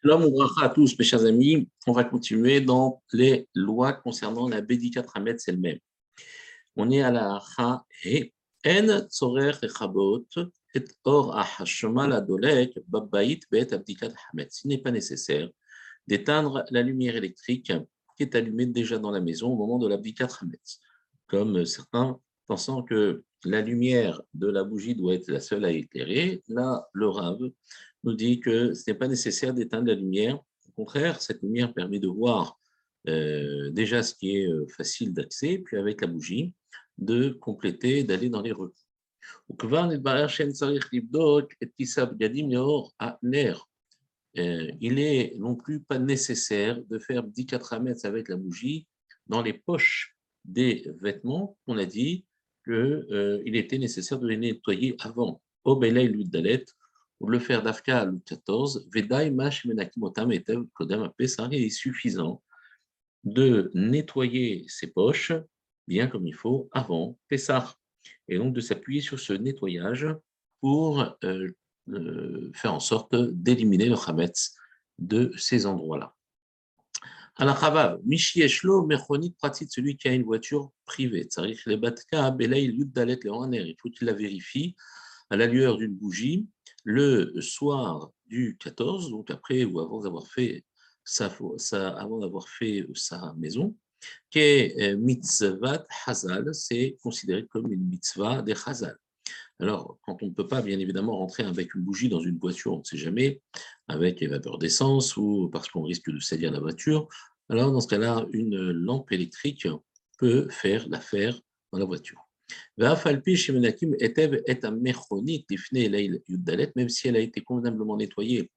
Shalom ou bracha à tous, mes chers amis. On va continuer dans les lois concernant la Bédika Tramet elle-même. On est à la Ha et En Tzorer Echabot et Or Ahashmal Adolek Babbaït Bet Abdikat Hamet. Il n'est pas nécessaire d'éteindre la lumière électrique qui est allumée déjà dans la maison au moment de l'Abdikat Hamet. Comme certains pensant que la lumière de la bougie doit être la seule à éclairer, là, le Rav nous dit que ce n'est pas nécessaire d'éteindre la lumière. Au contraire, cette lumière permet de voir euh, déjà ce qui est euh, facile d'accès, puis avec la bougie, de compléter, d'aller dans les recours. Euh, il est non plus pas nécessaire de faire 10 4 avec la bougie dans les poches des vêtements. On a dit qu'il était nécessaire de les nettoyer avant. Dalet, le faire d'Afka à 14, Vedai Mash Menakimotam Etev Kodem il est suffisant de nettoyer ses poches bien comme il faut avant Pessah. Et donc de s'appuyer sur ce nettoyage pour euh, euh, faire en sorte d'éliminer le Hametz de ces endroits-là. Alachavav, Mishi Eshlo, Mechonit Pratit, celui qui a une voiture privée. Tsarich Belaï Yuddalet Il faut qu'il la vérifie à la lueur d'une bougie le soir du 14, donc après ou avant d'avoir fait sa, sa maison, qui est euh, mitzvah hazal, c'est considéré comme une mitzvah des hazal. Alors, quand on ne peut pas, bien évidemment, rentrer avec une bougie dans une voiture, on ne sait jamais, avec les vapeurs d'essence ou parce qu'on risque de salir la voiture, alors dans ce cas-là, une lampe électrique peut faire l'affaire dans la voiture. Même si elle a été convenablement nettoyée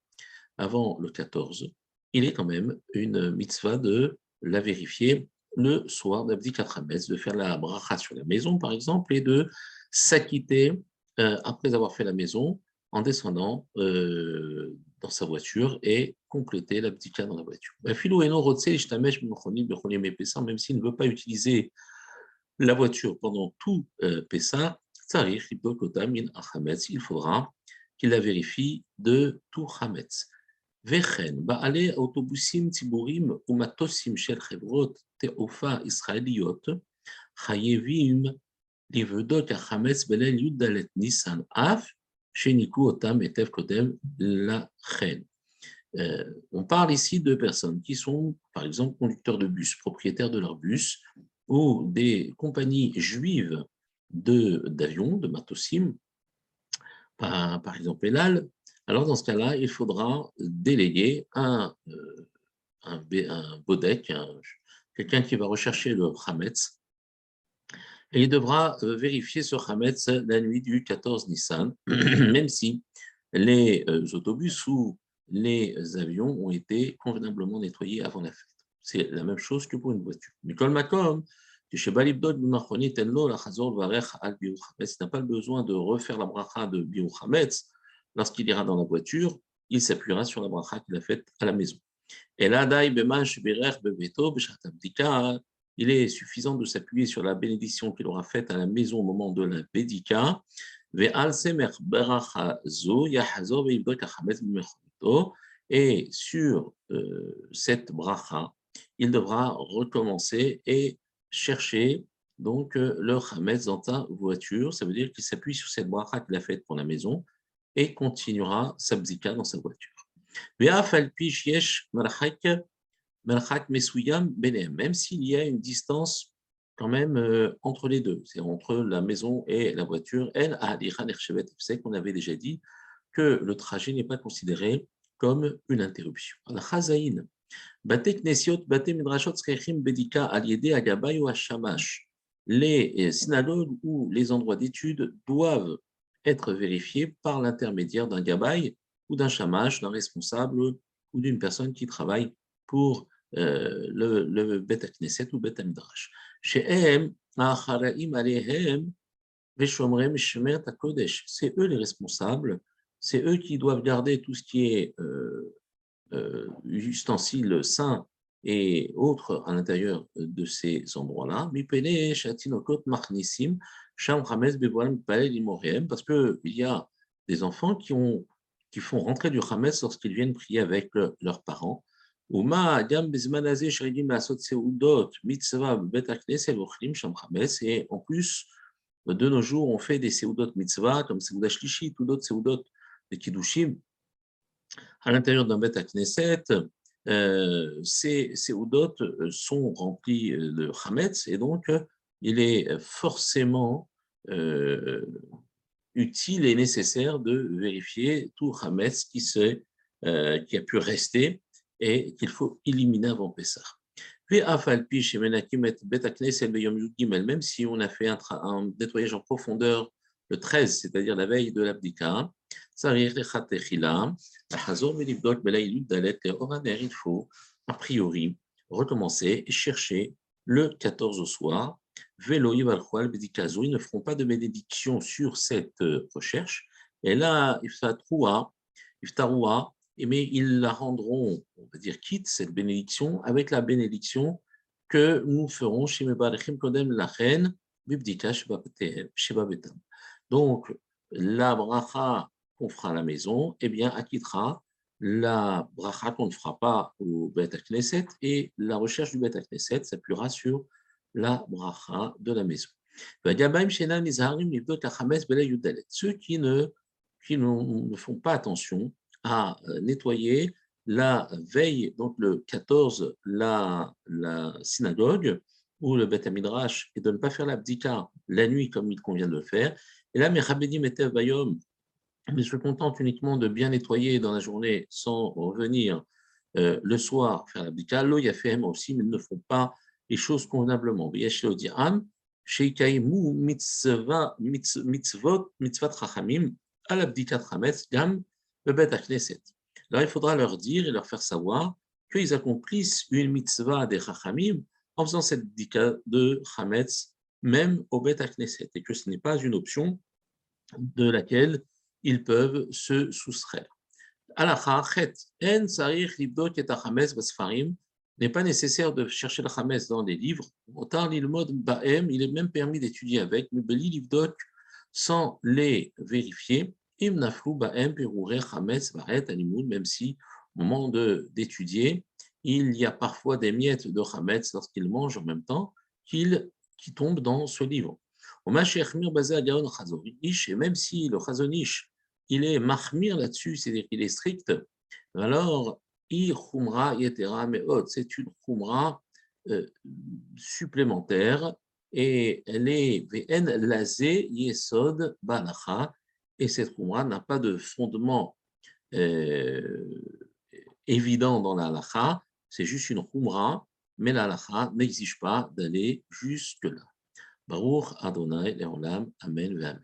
avant le 14, il est quand même une mitzvah de la vérifier le soir d'Abdi Katrames, de faire la bracha sur la maison par exemple, et de s'acquitter euh, après avoir fait la maison en descendant euh, dans sa voiture et compléter l'abdika dans la voiture. Même s'il ne veut pas utiliser la voiture pendant tout euh, Pessah, il faudra qu'il la vérifie de tout Hametz. וכן, בעלי אוטובוסים ציבוריים ומטוסים של חברות תעופה ישראליות חייבים לבדוק החמץ בליל י"ד ניסן אף שניקו אותם היטב קודם לכן. Euh, on parle ici de personnes qui sont, par exemple, conducteurs de bus, propriétaires de leur bus, ou des compagnies juives d'avions, de, Matosim, par, exemple Elal, alors dans ce cas-là, il faudra déléguer un, euh, un, un bodek, quelqu'un qui va rechercher le Hametz, et il devra euh, vérifier ce Hametz la nuit du 14 Nissan, même si les euh, autobus ou les avions ont été convenablement nettoyés avant la fête. C'est la même chose que pour une voiture. Nicole Macom, il n'a pas besoin de refaire la bracha de Biou lorsqu'il ira dans la voiture, il s'appuiera sur la bracha qu'il a faite à la maison. Et là, il est suffisant de s'appuyer sur la bénédiction qu'il aura faite à la maison au moment de la bédika. Et sur euh, cette bracha, il devra recommencer et chercher donc euh, le Hametz dans ta voiture. Ça veut dire qu'il s'appuie sur cette bracha qu'il a faite pour la maison et continuera sa bzika dans sa voiture. Même s'il y a une distance quand même euh, entre les deux, c'est entre la maison et la voiture, elle a qu'on avait déjà dit que le trajet n'est pas considéré comme une interruption. Les euh, synagogues ou les endroits d'études doivent être vérifiés par l'intermédiaire d'un gabay ou d'un shamash, d'un responsable ou d'une personne qui travaille pour euh, le, le Bet Knesset ou Bet Midrash. C'est eux les responsables, c'est eux qui doivent garder tout ce qui est euh, euh, ustensiles saints et autres à l'intérieur de ces endroits-là. Parce qu'il y a des enfants qui ont qui font rentrer du Hametz lorsqu'ils viennent prier avec leurs parents. Et en plus, de nos jours, on fait des seudot mitzvah, comme seudat shlishi, ou d'autres seudot de à l'intérieur d'un bet Knesset. Euh, ces seudot sont remplis de chametz, et donc il est forcément euh, utile et nécessaire de vérifier tout Hametz qui, euh, qui a pu rester et qu'il faut éliminer avant Pessah. Même si on a fait un nettoyage en profondeur le 13, c'est-à-dire la veille de l'abdika, il faut a priori recommencer et chercher le 14 au soir Velo ils ne feront pas de bénédiction sur cette euh, recherche. Et là, mais ils la rendront, on va dire, quitte cette bénédiction avec la bénédiction que nous ferons chez Mebarechim Kodem Lachen, Bibdika Sheba Betam. Donc, la bracha qu'on fera à la maison, eh bien, acquittera la bracha qu'on ne fera pas au Bet Knesset et la recherche du Bet Knesset s'appuiera sur la bracha de la maison. Ceux qui ne, qui ne font pas attention à euh, nettoyer la veille, donc le 14, la, la synagogue ou le Beth Midrash, et de ne pas faire l'abdika la nuit comme il convient de le faire. Et là, mes Metev Bayom, mais se contentent uniquement de bien nettoyer dans la journée sans revenir euh, le soir faire l'abdika. Lo Yafem aussi, mais ne font pas les choses convenablement. mitzvot mitzvat chachamim gam Alors il faudra leur dire et leur faire savoir qu'ils accomplissent une mitzvah des chachamim en faisant cette bdika de chametz même au bet knesset et que ce n'est pas une option de laquelle ils peuvent se soustraire. N'est pas nécessaire de chercher le Hametz dans les livres. Il est même permis d'étudier avec, mais sans les vérifier. Même si au moment d'étudier, il y a parfois des miettes de Hametz lorsqu'il mange en même temps qui tombent dans ce livre. Et même si le Chazonish, il est mahmir là-dessus, c'est-à-dire qu'il est strict, alors c'est une khumra euh, supplémentaire et elle est VN lazé yesod balacha et cette khumra n'a pas de fondement euh, évident dans la halacha, c'est juste une khumra, mais la halacha n'exige pas d'aller jusque-là. Baruch Adonai Leolam, Amen, Amen.